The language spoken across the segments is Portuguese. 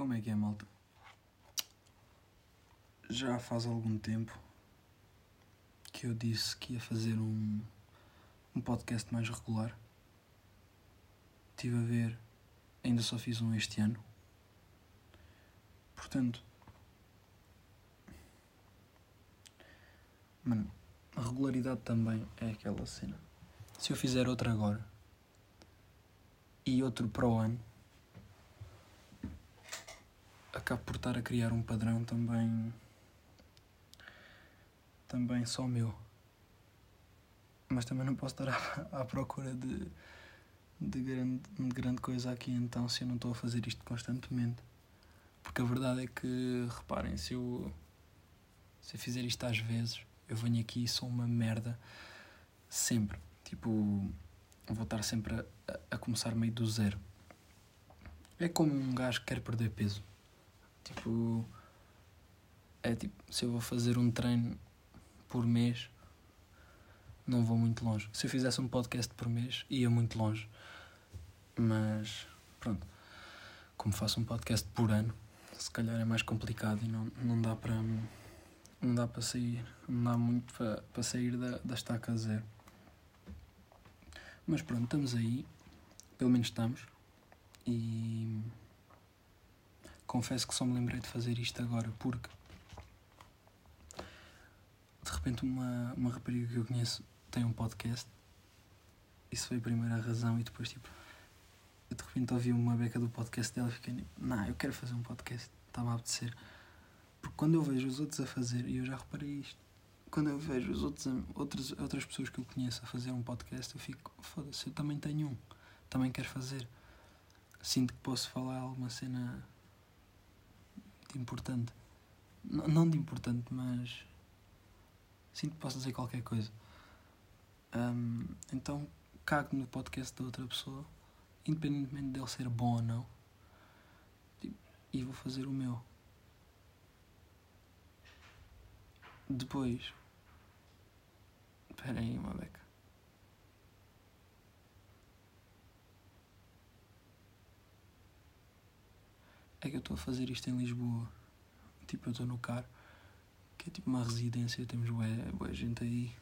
Como é que é, malta? Já faz algum tempo que eu disse que ia fazer um, um podcast mais regular. Estive a ver, ainda só fiz um este ano. Portanto, mano, a regularidade também é aquela cena. Se eu fizer outro agora e outro para o ano, acabo por estar a criar um padrão também também só meu. Mas também não posso estar à, à procura de de grande, de grande coisa aqui então se eu não estou a fazer isto constantemente. Porque a verdade é que reparem se eu se eu fizer isto às vezes eu venho aqui e sou uma merda sempre. Tipo vou estar sempre a, a começar meio do zero. É como um gajo que quer perder peso Tipo. É tipo, se eu vou fazer um treino por mês, não vou muito longe. Se eu fizesse um podcast por mês, ia muito longe. Mas, pronto. Como faço um podcast por ano, se calhar é mais complicado e não, não dá para. Não dá para sair. Não dá muito para, para sair da, da estaca zero. Mas pronto, estamos aí. Pelo menos estamos. E confesso que só me lembrei de fazer isto agora porque de repente uma, uma rapariga que eu conheço tem um podcast. Isso foi a primeira razão e depois tipo eu de repente ouvi uma beca do podcast dela e fiquei tipo, não, eu quero fazer um podcast, está-me a apetecer. Porque quando eu vejo os outros a fazer, e eu já reparei isto, quando eu vejo os outros, outras, outras pessoas que eu conheço a fazer um podcast, eu fico, foda-se, eu também tenho um, também quero fazer. Sinto que posso falar alguma cena de importante. N não de importante, mas sinto que posso dizer qualquer coisa. Um, então cago no podcast da outra pessoa, independentemente dele ser bom ou não, e vou fazer o meu. Depois. Espera aí, uma beca. É que eu estou a fazer isto em Lisboa. Tipo, eu estou no carro, que é tipo uma residência, temos boa, boa gente aí.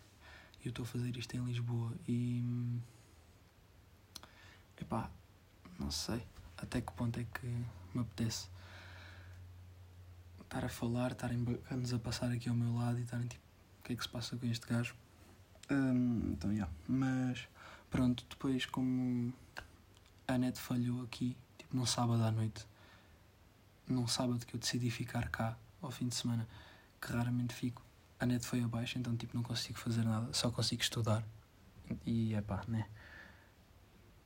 E eu estou a fazer isto em Lisboa e. Epá, não sei até que ponto é que me apetece estar a falar, estarem bacanos a passar aqui ao meu lado e estarem tipo, o que é que se passa com este gajo? Um, então, já. Yeah. Mas, pronto, depois como a net falhou aqui, tipo, num sábado à noite num sábado que eu decidi ficar cá ao fim de semana, que raramente fico, a net foi abaixo, então tipo não consigo fazer nada, só consigo estudar. E é pá, né?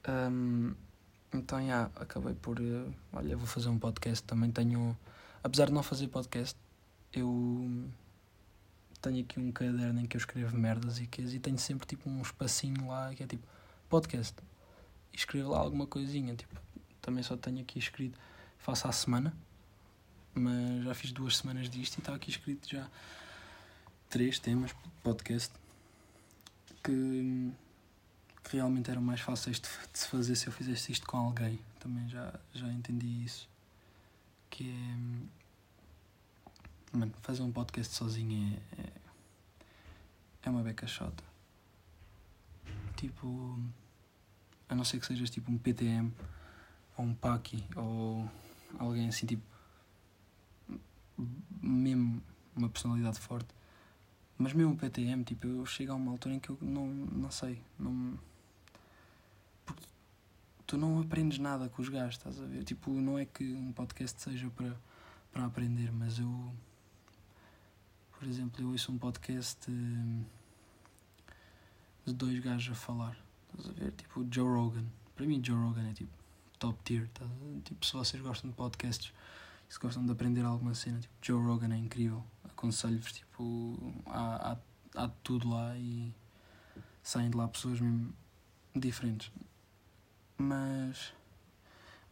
Um, então já yeah, acabei por. Uh, olha, vou fazer um podcast. Também tenho. Apesar de não fazer podcast, eu tenho aqui um caderno em que eu escrevo merdas e que e tenho sempre tipo um espacinho lá que é tipo podcast. E escrevo lá alguma coisinha, tipo, também só tenho aqui escrito, faço à semana, mas já fiz duas semanas disto e está aqui escrito já três temas podcast que, que realmente eram mais fáceis de, de, se fazer se eu fizesse isto com alguém. Também já, já entendi isso. Que é. Mano, fazer um podcast sozinho é. É, é uma beca chota. Tipo. A não ser que sejas tipo um PTM ou um Paki ou alguém assim tipo mesmo uma personalidade forte. Mas mesmo o PTM, tipo, eu chego a uma altura em que eu não, não sei, não. Porque tu não aprendes nada com os gajos, estás a ver? Tipo, não é que um podcast seja para, para aprender, mas eu. Por exemplo, eu ouço um podcast de, de dois gajos a falar, estás a ver? Tipo, Joe Rogan. Para mim, Joe Rogan é tipo top tier, tá? Tipo, se vocês gostam de podcasts se gostam de aprender alguma cena, tipo, Joe Rogan é incrível. Aconselho-vos, tipo, há, há, há tudo lá e saem de lá pessoas diferentes. Mas,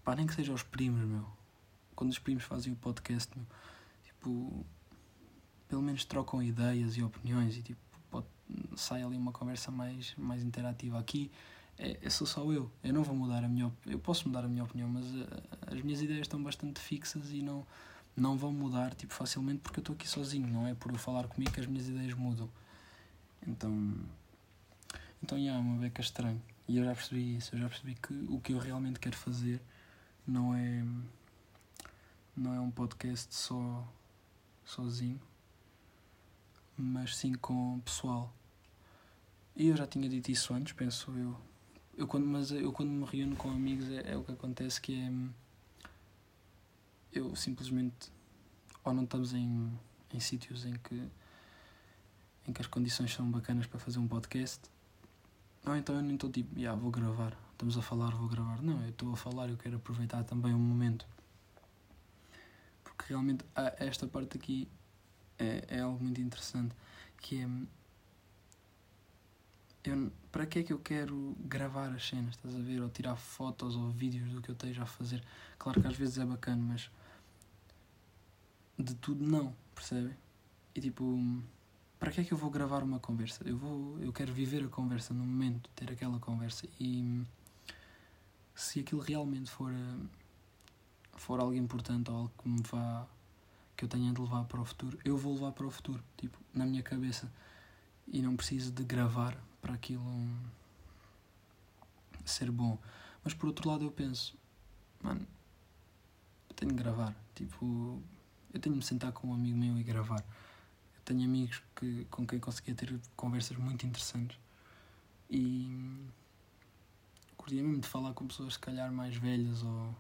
pá, nem que seja os primos, meu. Quando os primos fazem o podcast, meu, tipo, pelo menos trocam ideias e opiniões e, tipo, pode, sai ali uma conversa mais, mais interativa. Aqui é, é sou só eu. Eu não vou mudar a minha opinião. Eu posso mudar a minha opinião, mas uh, as minhas ideias estão bastante fixas e não, não vão mudar tipo, facilmente porque eu estou aqui sozinho. Não é por eu falar comigo que as minhas ideias mudam. Então. Então, é yeah, uma beca estranho. E eu já percebi isso. Eu já percebi que o que eu realmente quero fazer não é. Não é um podcast só. sozinho. Mas sim com pessoal. E eu já tinha dito isso antes, penso eu eu quando, mas eu quando me reúno com amigos é, é o que acontece que é eu simplesmente ou não estamos em, em sítios em que em que as condições são bacanas para fazer um podcast ou então eu nem estou tipo, yeah, vou gravar estamos a falar, vou gravar. Não, eu estou a falar eu quero aproveitar também o momento. Porque realmente esta parte aqui é, é algo muito interessante que é eu, para que é que eu quero gravar as cenas, estás a ver? Ou tirar fotos ou vídeos do que eu esteja a fazer. Claro que às vezes é bacana, mas de tudo não, percebem? E tipo, para que é que eu vou gravar uma conversa? Eu vou, eu quero viver a conversa no momento, ter aquela conversa e se aquilo realmente for for algo importante ou algo que me vá que eu tenha de levar para o futuro, eu vou levar para o futuro, tipo, na minha cabeça e não preciso de gravar para aquilo ser bom. Mas por outro lado eu penso, mano, eu tenho de gravar. Tipo, eu tenho de me sentar com um amigo meu e gravar. Eu tenho amigos que, com quem conseguia ter conversas muito interessantes. E curtia mesmo de falar com pessoas se calhar mais velhas ou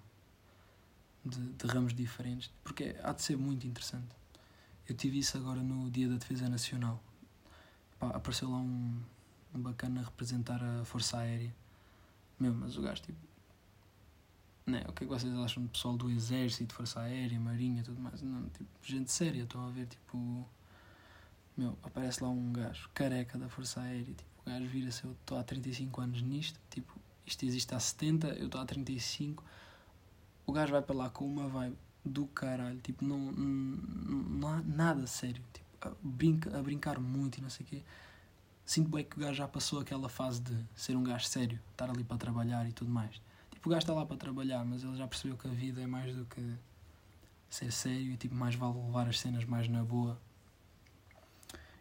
de, de ramos diferentes, porque há de ser muito interessante. Eu tive isso agora no Dia da Defesa Nacional. Pá, apareceu lá um, bacana representar a Força Aérea. Meu, mas o gajo, tipo. Né, o que é que vocês acham do pessoal do Exército, Força Aérea, Marinha tudo mais? Não, tipo, gente séria, estão a ver, tipo. Meu, aparece lá um gajo careca da Força Aérea, tipo, o gajo vira-se, eu estou há 35 anos nisto, tipo, isto existe há 70, eu estou há 35. O gajo vai para lá com uma vibe do caralho, tipo, não, não, não há nada sério, tipo, a, brinca, a brincar muito e não sei o quê sinto bem que o gajo já passou aquela fase de ser um gajo sério, estar ali para trabalhar e tudo mais. Tipo, o gajo está lá para trabalhar, mas ele já percebeu que a vida é mais do que ser sério e tipo, mais vale levar as cenas mais na boa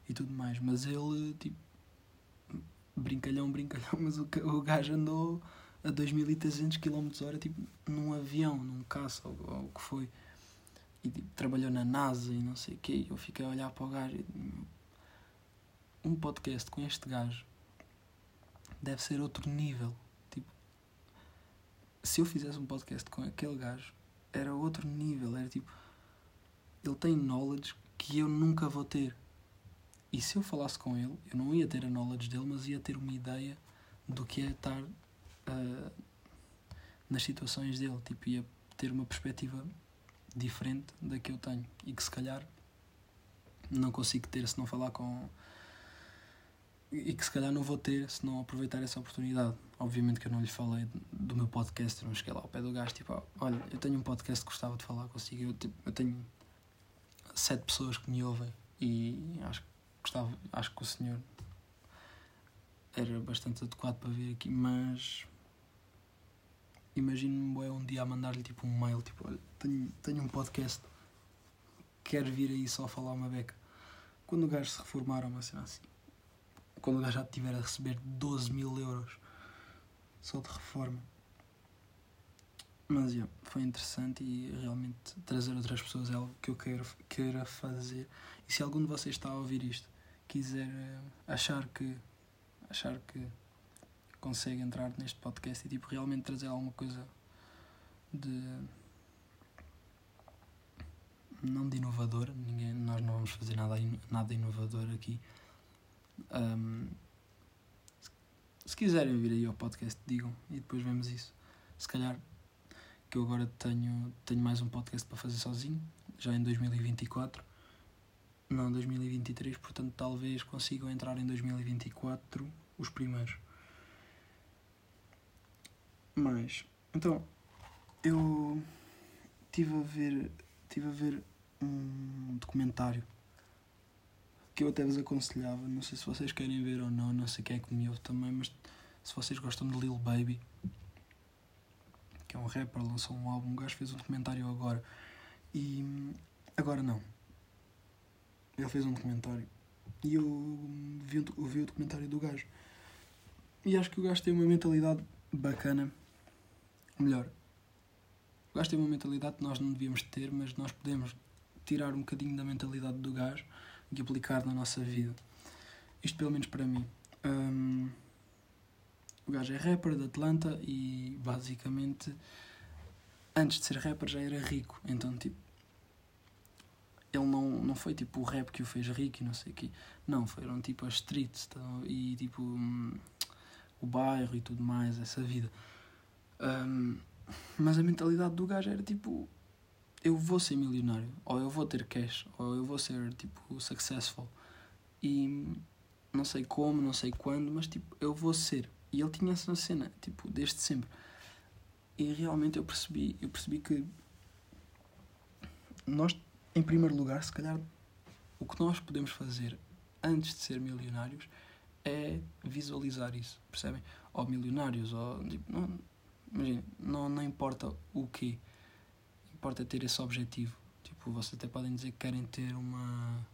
e tudo mais. Mas ele, tipo, brincalhão, brincalhão, mas o, o gajo andou a 2300 km hora, tipo, num avião, num caça, ou, ou o que foi. E tipo, trabalhou na NASA e não sei o quê. Eu fiquei a olhar para o gajo e um podcast com este gajo deve ser outro nível. Tipo, se eu fizesse um podcast com aquele gajo, era outro nível. Era tipo, ele tem knowledge que eu nunca vou ter. E se eu falasse com ele, eu não ia ter a knowledge dele, mas ia ter uma ideia do que é estar uh, nas situações dele. Tipo, ia ter uma perspectiva diferente da que eu tenho e que se calhar não consigo ter se não falar com e que se calhar não vou ter se não aproveitar essa oportunidade. Obviamente que eu não lhe falei do meu podcast, não cheguei lá ao pé do gajo, tipo, olha, eu tenho um podcast que gostava de falar consigo, eu, tipo, eu tenho sete pessoas que me ouvem e acho que gostava, acho que o senhor era bastante adequado para vir aqui, mas imagino-me um dia a mandar-lhe tipo um mail, tipo, olha, tenho, tenho um podcast, quero vir aí só falar uma beca. Quando o gajo se reformar, uma cena assim quando o gajo já estiver a receber 12 mil euros só de reforma. Mas yeah, foi interessante e realmente trazer outras pessoas é algo que eu quero, queira fazer. E se algum de vocês está a ouvir isto, quiser eh, achar que achar que consegue entrar neste podcast e tipo realmente trazer alguma coisa de não de inovador, ninguém, nós não vamos fazer nada, nada inovador aqui, um, se quiserem vir aí ao podcast, digam e depois vemos isso. Se calhar que eu agora tenho, tenho mais um podcast para fazer sozinho, já em 2024, não 2023, portanto talvez consigam entrar em 2024 os primeiros. Mas, então, eu tive a ver, tive a ver um documentário que eu até vos aconselhava, não sei se vocês querem ver ou não, não sei quem é que me ouve também, mas se vocês gostam de Lil Baby, que é um rapper, lançou um álbum, o gajo fez um documentário agora. E agora não. Ele fez um documentário. E eu vi, eu vi o documentário do gajo. E acho que o gajo tem uma mentalidade bacana. Melhor, o gajo tem uma mentalidade que nós não devíamos ter, mas nós podemos tirar um bocadinho da mentalidade do gajo e aplicar na nossa vida. Isto pelo menos para mim. Um, o gajo é rapper de Atlanta e basicamente antes de ser rapper já era rico. Então tipo ele não, não foi tipo o rap que o fez rico e não sei o quê. Não, foram tipo as streets tá? e tipo hum, o bairro e tudo mais, essa vida. Um, mas a mentalidade do gajo era tipo: eu vou ser milionário, ou eu vou ter cash, ou eu vou ser tipo successful. E não sei como, não sei quando, mas tipo, eu vou ser. E ele tinha essa cena, tipo, desde sempre. E realmente eu percebi, eu percebi que nós, em primeiro lugar, se calhar o que nós podemos fazer antes de ser milionários é visualizar isso, percebem? Ou milionários, ou tipo, não, Imagina, não, não importa o quê, importa ter esse objetivo. Tipo, vocês até podem dizer que querem ter uma.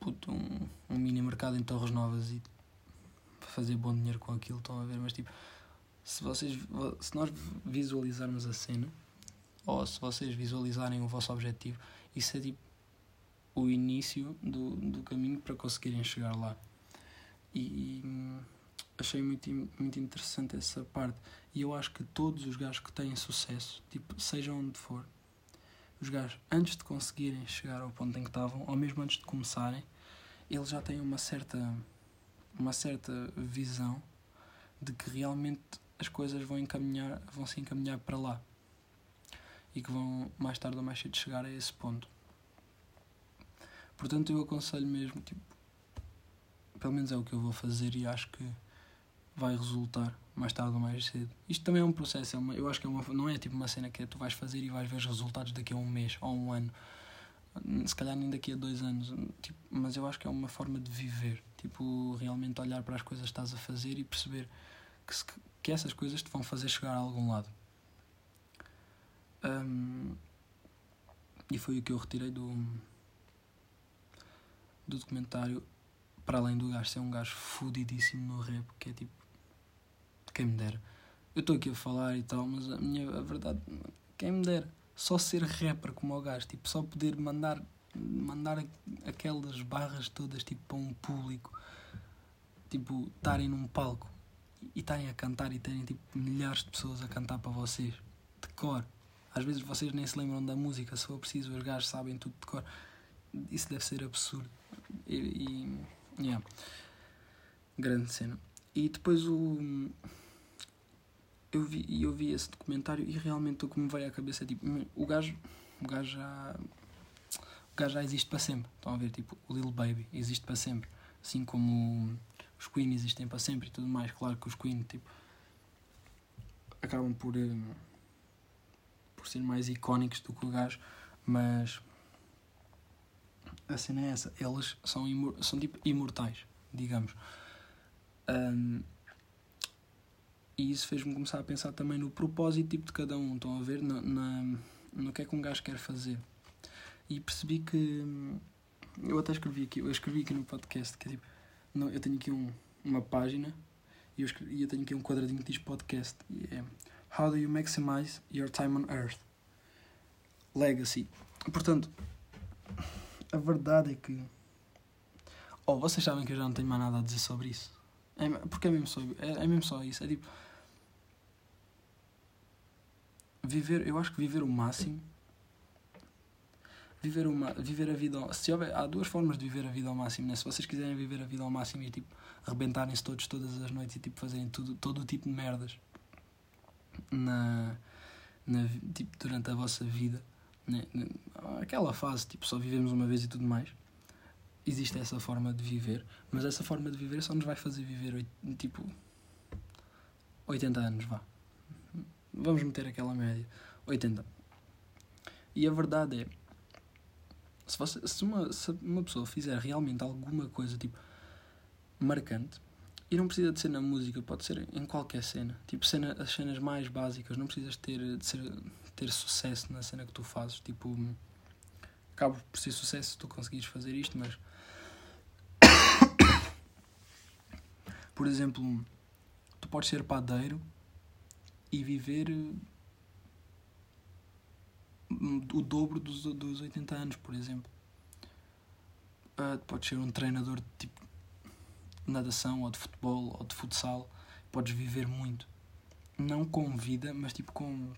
Puto, um, um mini mercado em Torres Novas e fazer bom dinheiro com aquilo, estão a ver? Mas tipo, se vocês se nós visualizarmos a cena, ou se vocês visualizarem o vosso objetivo, isso é tipo o início do, do caminho para conseguirem chegar lá. E, e achei muito, muito interessante essa parte. E eu acho que todos os gajos que têm sucesso, tipo, seja onde for, os gajos, antes de conseguirem chegar ao ponto em que estavam, ou mesmo antes de começarem, eles já têm uma certa, uma certa visão de que realmente as coisas vão, encaminhar, vão se encaminhar para lá. E que vão, mais tarde ou mais cedo, chegar a esse ponto. Portanto, eu aconselho mesmo, tipo, pelo menos é o que eu vou fazer e acho que vai resultar mais tarde ou mais cedo. Isto também é um processo, é uma, eu acho que é uma, não é tipo uma cena que tu vais fazer e vais ver os resultados daqui a um mês ou um ano, se calhar nem daqui a dois anos, tipo, mas eu acho que é uma forma de viver, tipo, realmente olhar para as coisas que estás a fazer e perceber que, se, que essas coisas te vão fazer chegar a algum lado. Um, e foi o que eu retirei do, do documentário para além do gajo ser um gajo fudidíssimo no rap, que é tipo quem me dera. Eu estou aqui a falar e tal, mas a minha a verdade, quem me dera. Só ser rapper como o gajo, tipo, só poder mandar, mandar aquelas barras todas tipo, para um público, tipo, estarem num palco e estarem a cantar e terem tipo, milhares de pessoas a cantar para vocês, de cor. Às vezes vocês nem se lembram da música, se for preciso, os gajos sabem tudo de cor. Isso deve ser absurdo. E, e yeah. grande cena. E depois o eu vi, eu vi esse documentário e realmente o que me veio à cabeça é tipo, o gajo, o gajo já. O gajo já existe para sempre. Estão a ver? Tipo, o Lil Baby existe para sempre. Assim como os Queen existem para sempre e tudo mais. Claro que os Queen, tipo. acabam por. Eh, por ser mais icónicos do que o gajo, mas. A cena é essa. Eles são, são tipo imortais, digamos. Um, e isso fez-me começar a pensar também no propósito tipo de cada um, estão a ver? Na, na, no que é que um gajo quer fazer. E percebi que. Eu até escrevi aqui, eu escrevi aqui no podcast que é tipo. Não, eu tenho aqui um, uma página e eu, escrevi, eu tenho aqui um quadradinho que diz podcast. E é How do you maximize your time on Earth? Legacy. Portanto, a verdade é que. Oh, vocês sabem que eu já não tenho mais nada a dizer sobre isso. É, porque é mesmo, só, é, é mesmo só isso. É tipo viver, eu acho que viver o máximo viver uma viver a vida se houver, há duas formas de viver a vida ao máximo né? se vocês quiserem viver a vida ao máximo e tipo arrebentarem-se todos todas as noites e tipo fazerem tudo todo o tipo de merdas na, na tipo durante a vossa vida né? aquela fase tipo só vivemos uma vez e tudo mais existe essa forma de viver mas essa forma de viver só nos vai fazer viver tipo 80 anos vá Vamos meter aquela média. 80. E a verdade é, se, você, se, uma, se uma pessoa fizer realmente alguma coisa tipo marcante, E não precisa de ser na música, pode ser em qualquer cena. Tipo, cena, as cenas mais básicas, não precisas ter, de ser, ter sucesso na cena que tu fazes. Tipo, acaba por ser sucesso se tu conseguires fazer isto, mas. por exemplo, tu podes ser padeiro e viver hum, o dobro dos, dos 80 anos, por exemplo. Uh, podes ser um treinador de tipo de natação ou de futebol ou de futsal. Podes viver muito. Não com vida, mas tipo com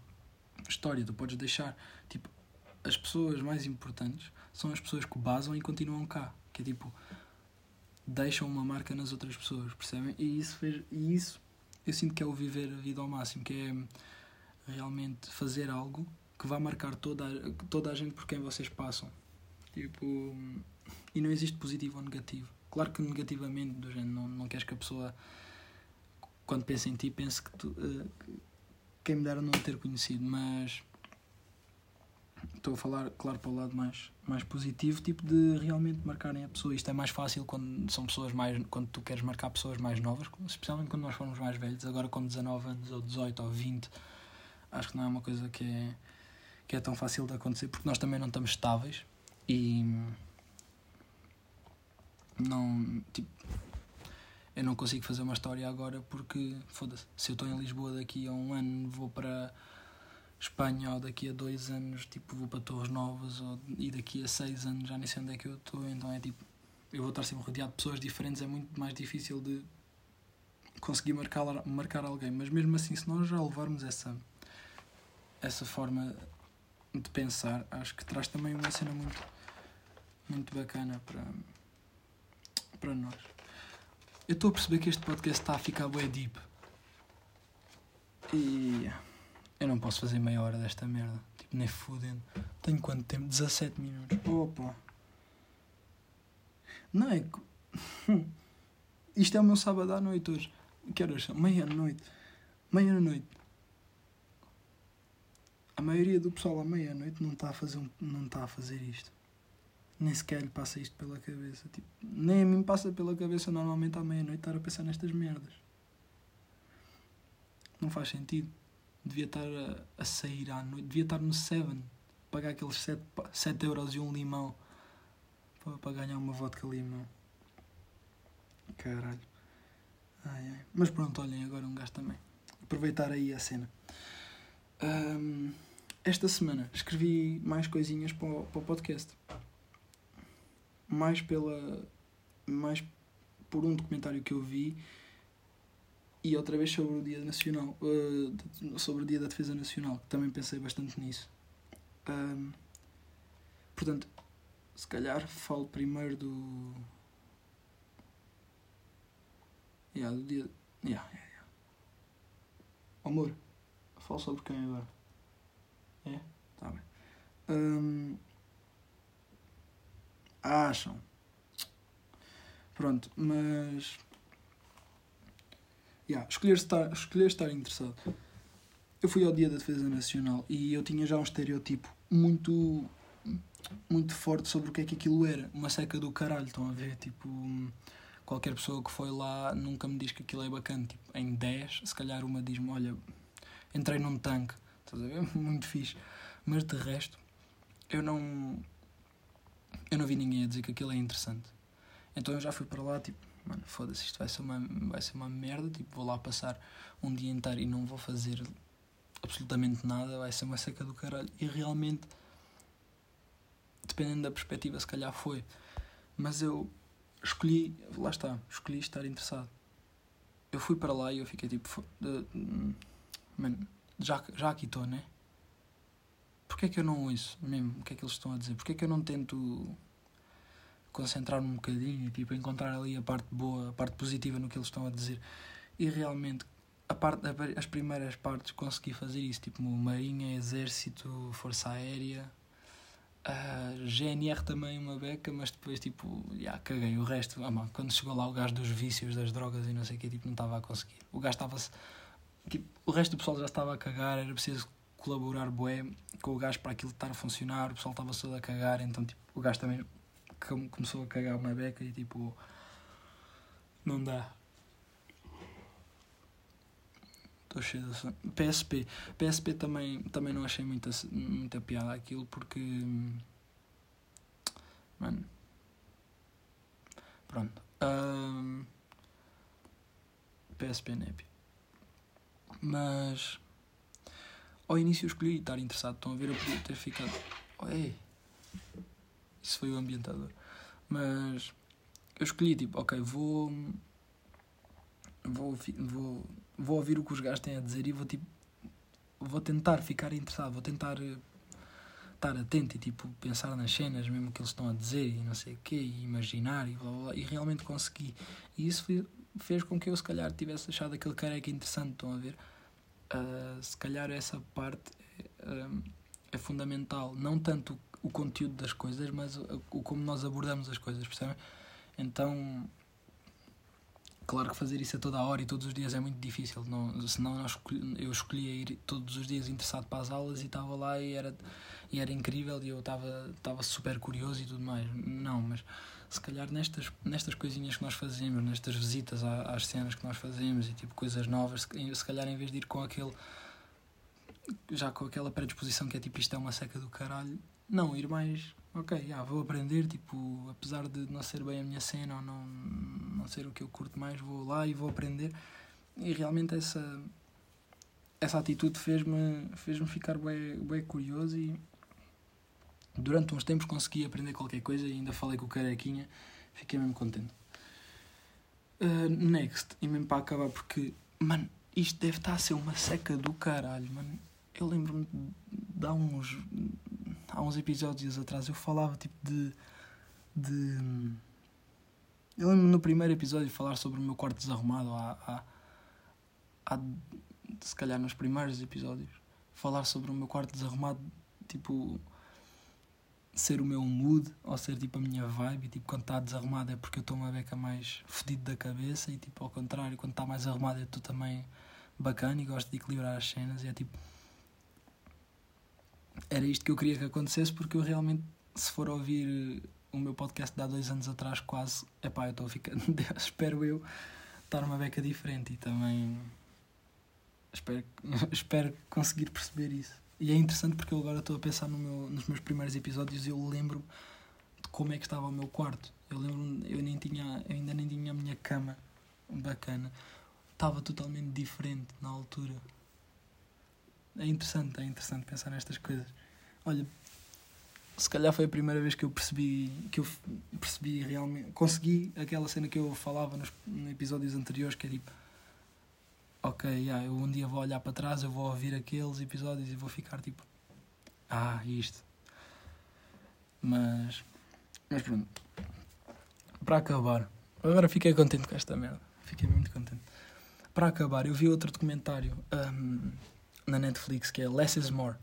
história. Tu podes deixar. Tipo, as pessoas mais importantes são as pessoas que basam e continuam cá. Que é tipo. Deixam uma marca nas outras pessoas, percebem? E isso, fez, e isso eu sinto que é o viver a vida ao máximo, que é realmente fazer algo que vai marcar toda a, toda a gente por quem vocês passam. Tipo, e não existe positivo ou negativo. Claro que negativamente, do género, não, não queres que a pessoa, quando pensa em ti, pense que tu, uh, quem me dera não ter conhecido, mas estou a falar, claro, para o lado mais, mais positivo, tipo de realmente marcarem a pessoa. Isto é mais fácil quando são pessoas mais. quando tu queres marcar pessoas mais novas, especialmente quando nós formos mais velhos, agora com 19 anos, ou 18 ou 20, acho que não é uma coisa que é, que é tão fácil de acontecer, porque nós também não estamos estáveis e. não. tipo. Eu não consigo fazer uma história agora porque, foda-se, se eu estou em Lisboa daqui a um ano, vou para Espanha ou daqui a dois anos tipo vou para Torres Novas ou, e daqui a seis anos já nem sei onde é que eu estou, então é tipo eu vou estar sempre rodeado de pessoas diferentes, é muito mais difícil de conseguir marcar, marcar alguém, mas mesmo assim se nós já levarmos essa essa forma de pensar, acho que traz também uma cena muito muito bacana para para nós. Eu estou a perceber que este podcast está a ficar bem deep. E eu não posso fazer meia hora desta merda. Tipo, nem fudendo. Tenho quanto tempo? 17 minutos. Opa! Não é que. Isto é o meu sábado à noite hoje. Que horas são? Meia-noite. Meia-noite. A maioria do pessoal à meia-noite não está a fazer um... não está a fazer isto. Nem sequer lhe passa isto pela cabeça. Tipo, nem a mim passa pela cabeça normalmente à meia-noite estar a pensar nestas merdas. Não faz sentido devia estar a, a, sair à noite, devia estar no Seven, pagar aqueles 7, 7 euros e um limão para, para ganhar uma vodka limão. Caralho. Ai, ai. Mas pronto, olhem, agora um gajo também. Aproveitar aí a cena. Um, esta semana escrevi mais coisinhas para o, para o podcast. Mais pela. Mais por um documentário que eu vi e outra vez sobre o Dia Nacional, uh, sobre o Dia da Defesa Nacional, que também pensei bastante nisso. Um, portanto, se calhar falo primeiro do. Yeah, do dia. Yeah, yeah, yeah. Amor, falo sobre quem agora? É? Tá bem. Um, acham. Pronto, mas Yeah, escolher, estar, escolher estar interessado. Eu fui ao Dia da Defesa Nacional e eu tinha já um estereotipo muito muito forte sobre o que é que aquilo era. Uma seca do caralho, estão a ver? Tipo, qualquer pessoa que foi lá nunca me diz que aquilo é bacana. Tipo, em 10, se calhar uma diz-me: Olha, entrei num tanque, estás a ver? Muito fixe. Mas de resto, eu não. Eu não vi ninguém a dizer que aquilo é interessante. Então eu já fui para lá, tipo, mano, foda-se, isto vai ser, uma, vai ser uma merda, tipo, vou lá passar um dia inteiro e não vou fazer absolutamente nada, vai ser uma seca do caralho. E realmente, dependendo da perspectiva, se calhar foi. Mas eu escolhi, lá está, escolhi estar interessado. Eu fui para lá e eu fiquei tipo, mano, já, já aqui estou, né? Porquê é que eu não ouço mesmo o que é que eles estão a dizer? Porquê é que eu não tento concentrar-me um bocadinho e tipo, encontrar ali a parte boa, a parte positiva no que eles estão a dizer. E realmente, a parte, as primeiras partes consegui fazer isso, tipo Marinha, Exército, Força Aérea, uh, GNR também uma beca, mas depois tipo, já yeah, caguei. O resto, ah, quando chegou lá o gajo dos vícios, das drogas e não sei o que, tipo, não estava a conseguir. O gajo estava-se. Tipo, o resto do pessoal já estava a cagar, era preciso colaborar bué com o gajo para aquilo estar a funcionar, o pessoal estava todo a cagar, então tipo, o gajo também começou a cagar uma beca e tipo. Não dá. Estou cheio de sono. PSP. PSP também, também não achei muita, muita piada aquilo porque. Mano. Pronto. Um, PSP NEP. Mas. Ao início eu escolhi estar interessado. Estão a ver? Eu podia ter ficado. Ei! Isso foi o ambientador. Mas. Eu escolhi tipo, ok, vou. Vou, vou, vou ouvir o que os gajos têm a dizer e vou tipo. Vou tentar ficar interessado, vou tentar eh, estar atento e tipo pensar nas cenas mesmo que eles estão a dizer e não sei o quê, e imaginar e blá, blá, blá, e realmente consegui. E isso fez com que eu se calhar tivesse achado aquele careca interessante, estão a ver? Uh, se calhar essa parte uh, é fundamental, não tanto o conteúdo das coisas, mas o, o como nós abordamos as coisas, percebem? Então Claro que fazer isso a toda a hora e todos os dias é muito difícil, não, senão eu escolhia ir todos os dias interessado para as aulas e estava lá e era, e era incrível e eu estava, estava super curioso e tudo mais. Não, mas se calhar nestas, nestas coisinhas que nós fazemos, nestas visitas às cenas que nós fazemos e tipo coisas novas, se calhar em vez de ir com aquele já com aquela predisposição que é tipo isto é uma seca do caralho, não, ir mais ok, yeah, vou aprender, tipo, apesar de não ser bem a minha cena ou não, não ser o que eu curto mais, vou lá e vou aprender. E realmente essa, essa atitude fez-me fez ficar bem, bem curioso e durante uns tempos consegui aprender qualquer coisa e ainda falei com o carequinha, fiquei mesmo contente. Uh, next, e mesmo para acabar, porque, mano, isto deve estar a ser uma seca do caralho, mano. Eu lembro-me de há uns há uns episódios atrás eu falava tipo de. de eu lembro no primeiro episódio falar sobre o meu quarto desarrumado, há, há, há, se calhar nos primeiros episódios, falar sobre o meu quarto desarrumado, tipo, ser o meu mood, ou ser tipo a minha vibe, tipo, quando está desarrumado é porque eu estou uma beca mais fedido da cabeça, e tipo, ao contrário, quando está mais arrumado eu estou também bacana e gosto de equilibrar as cenas, e é tipo era isto que eu queria que acontecesse porque eu realmente, se for ouvir o meu podcast de há dois anos atrás, quase, epá, eu estou ficar, espero eu, estar numa beca diferente e também espero, espero conseguir perceber isso. E é interessante porque eu agora estou a pensar no meu, nos meus primeiros episódios e eu lembro de como é que estava o meu quarto. Eu lembro eu nem tinha, eu ainda nem tinha a minha cama bacana. Estava totalmente diferente na altura é interessante, é interessante pensar nestas coisas. Olha, se calhar foi a primeira vez que eu percebi que eu percebi realmente consegui aquela cena que eu falava nos, episódios anteriores que é tipo ok, yeah, eu um dia vou olhar para trás eu vou ouvir aqueles episódios e vou ficar tipo ah, isto. Mas mas pronto. Para acabar agora fiquei contente com esta merda. Fiquei muito contente. Para acabar eu vi outro documentário um, na Netflix que é Less is More.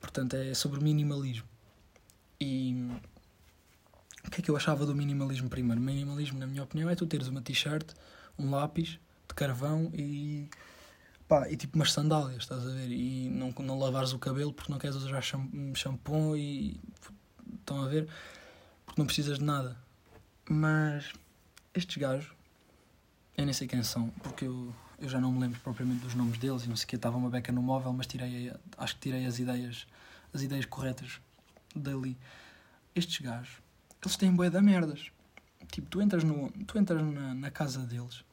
Portanto, é sobre minimalismo. E o que é que eu achava do minimalismo primeiro? Minimalismo, na minha opinião, é tu teres uma t-shirt, um lápis de carvão e pá, e tipo umas sandálias, estás a ver? E não, não lavares o cabelo porque não queres usar shampoo e estão a ver? Porque não precisas de nada. Mas estes gajos, eu nem sei quem são, porque eu eu já não me lembro propriamente dos nomes deles e não sei o que, estava uma beca no móvel, mas tirei, acho que tirei as ideias, as ideias corretas dali. Estes gajos, eles têm bué da merdas. Tipo, tu entras, no, tu entras na, na casa deles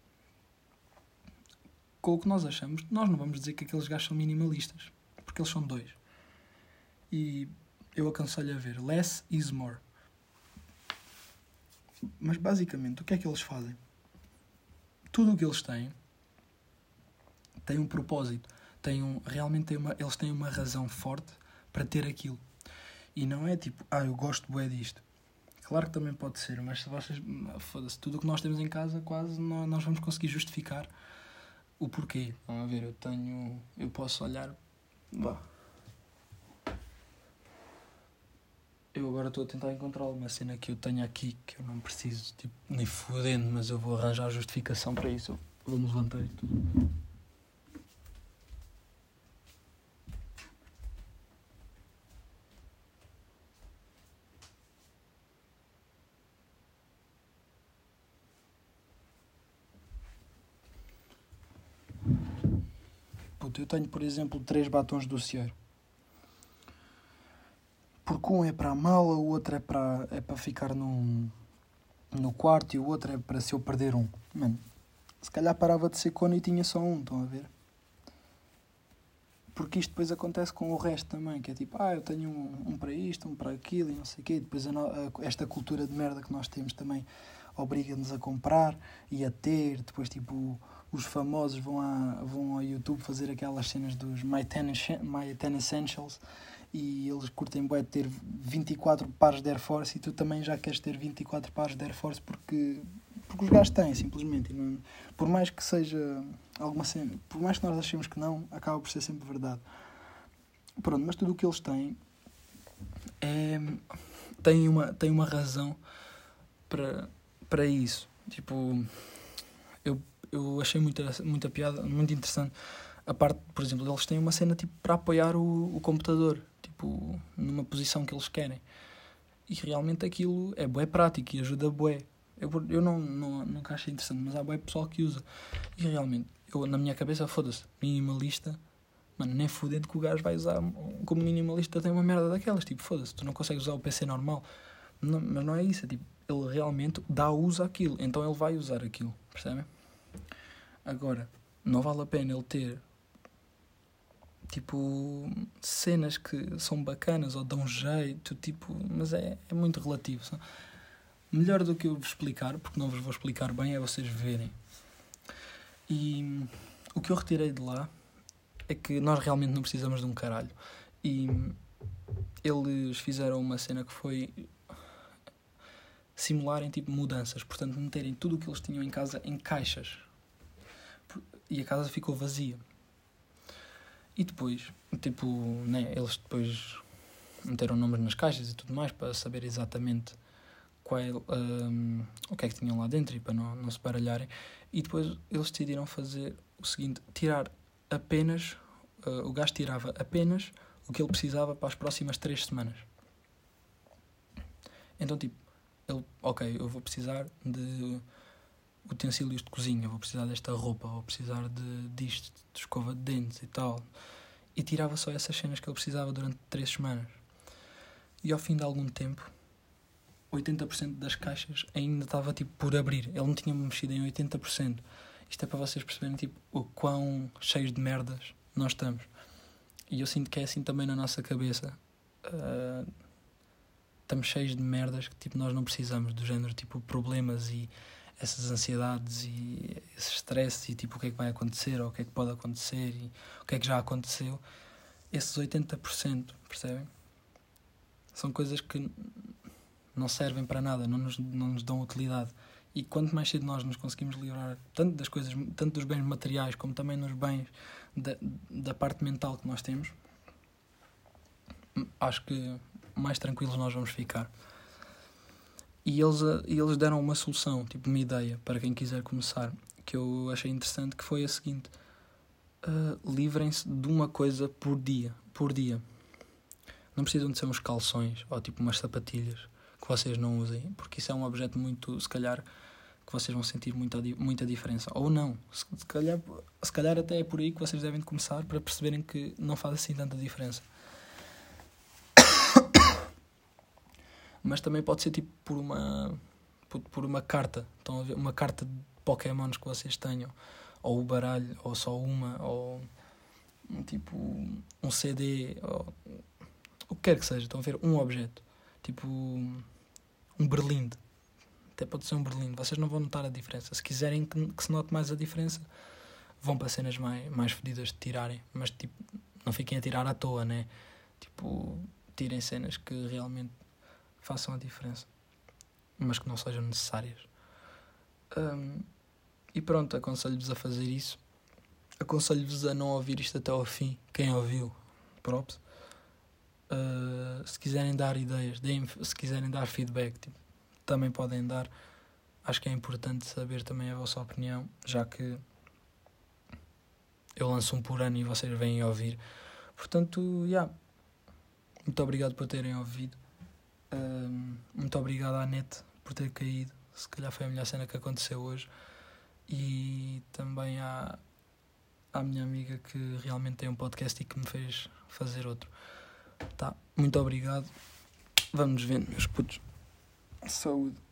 com o que nós achamos, nós não vamos dizer que aqueles gajos são minimalistas, porque eles são dois. E eu aconselho a ver Less is More. Mas basicamente, o que é que eles fazem? Tudo o que eles têm tem um propósito, tem um, realmente tem uma, eles têm uma razão forte para ter aquilo. E não é tipo, ah, eu gosto bué disto. Claro que também pode ser, mas se vocês, foda-se, tudo o que nós temos em casa, quase nós vamos conseguir justificar o porquê. Vamos ver, eu tenho, eu posso olhar, bah. Eu agora estou a tentar encontrar uma cena que eu tenho aqui que eu não preciso, tipo, nem fodendo, mas eu vou arranjar justificação para isso. Vamos levantar e tudo. puto, eu tenho, por exemplo, três batons do Cieiro. Porque um é para a mala, o outro é para, é para ficar no, no quarto e o outro é para se eu perder um. Mano, se calhar parava de ser cone e tinha só um, estão a ver? Porque isto depois acontece com o resto também, que é tipo, ah, eu tenho um, um para isto, um para aquilo e não sei o quê. Depois a, a, esta cultura de merda que nós temos também obriga-nos a comprar e a ter. Depois, tipo, os famosos vão, a, vão ao YouTube fazer aquelas cenas dos My 10, My 10 Essentials e eles curtem bem ter 24 pares de Air Force e tu também já queres ter 24 pares de Air Force porque, porque os gajos têm, simplesmente. Não, por mais que seja alguma cena, por mais que nós achemos que não, acaba por ser sempre verdade. Pronto, mas tudo o que eles têm é, tem, uma, tem uma razão para, para isso. Tipo, eu, achei muita, muita piada, muito interessante. A parte, por exemplo, eles têm uma cena tipo para apoiar o, o computador, tipo, numa posição que eles querem. E realmente aquilo é bué prático e ajuda bué. Eu, eu não, não, nunca achei interessante, mas há bué pessoal que usa. E realmente, eu, na minha cabeça, foda-se, minimalista, mano, nem fudendo que o gajo vai usar como minimalista tem uma merda daquelas. Tipo, foda-se, tu não consegues usar o PC normal. Não, mas não é isso, é tipo, ele realmente dá uso àquilo, então ele vai usar aquilo, percebem? Agora, não vale a pena ele ter tipo cenas que são bacanas ou dão jeito, tipo, mas é, é muito relativo. Melhor do que eu vos explicar, porque não vos vou explicar bem, é vocês verem. E o que eu retirei de lá é que nós realmente não precisamos de um caralho. E eles fizeram uma cena que foi simularem tipo mudanças, portanto meterem tudo o que eles tinham em casa em caixas e a casa ficou vazia. E depois, tipo, né, eles depois meteram nomes nas caixas e tudo mais para saber exatamente qual, um, o que é que tinham lá dentro e para não, não se baralharem. E depois eles decidiram fazer o seguinte: tirar apenas, uh, o gajo tirava apenas o que ele precisava para as próximas três semanas. Então, tipo, ele, ok, eu vou precisar de utensílios de cozinha, vou precisar desta roupa, vou precisar de, disto, de escova de dentes e tal. E tirava só essas cenas que ele precisava durante três semanas. E ao fim de algum tempo, 80% das caixas ainda estava tipo por abrir. Ele não tinha mexido em 80%. Isto é para vocês perceberem tipo, o quão cheios de merdas nós estamos. E eu sinto que é assim também na nossa cabeça. Uh, estamos cheios de merdas que tipo, nós não precisamos, do género tipo problemas e essas ansiedades e esse stress e tipo o que é que vai acontecer ou o que é que pode acontecer e o que é que já aconteceu. Esses 80%, percebem? São coisas que não servem para nada, não nos, não nos dão utilidade. E quanto mais cedo nós nos conseguimos livrar tanto das coisas, tanto dos bens materiais como também nos bens da, da parte mental que nós temos, acho que mais tranquilos nós vamos ficar. E eles, e eles deram uma solução, tipo uma ideia, para quem quiser começar, que eu achei interessante, que foi a seguinte. Uh, livrem-se de uma coisa por dia, por dia. Não precisam de ser uns calções ou tipo umas sapatilhas que vocês não usem, porque isso é um objeto muito, se calhar, que vocês vão sentir muita, muita diferença. Ou não, se, se, calhar, se calhar até é por aí que vocês devem começar para perceberem que não faz assim tanta diferença. Mas também pode ser tipo por uma por, uma carta, estão a ver? Uma carta de Pokémons que vocês tenham, ou o baralho, ou só uma, ou tipo um CD, ou o que quer que seja, estão a ver? Um objeto, tipo um berlinde, até pode ser um berlinde, vocês não vão notar a diferença. Se quiserem que, que se note mais a diferença, vão para cenas mais, mais fodidas de tirarem, mas tipo, não fiquem a tirar à toa, né? Tipo, tirem cenas que realmente façam a diferença, mas que não sejam necessárias. Um, e pronto, aconselho-vos a fazer isso. Aconselho-vos a não ouvir isto até ao fim. Quem ouviu, props. Uh, se quiserem dar ideias, deem, se quiserem dar feedback, tipo, também podem dar. Acho que é importante saber também a vossa opinião, já que eu lanço um por ano e vocês vêm ouvir. Portanto, já. Yeah. Muito obrigado por terem ouvido muito obrigado à net por ter caído. Se calhar foi a melhor cena que aconteceu hoje. E também à, à minha amiga que realmente tem um podcast e que me fez fazer outro. Tá, muito obrigado. Vamos vendo, meus putos. Saúde.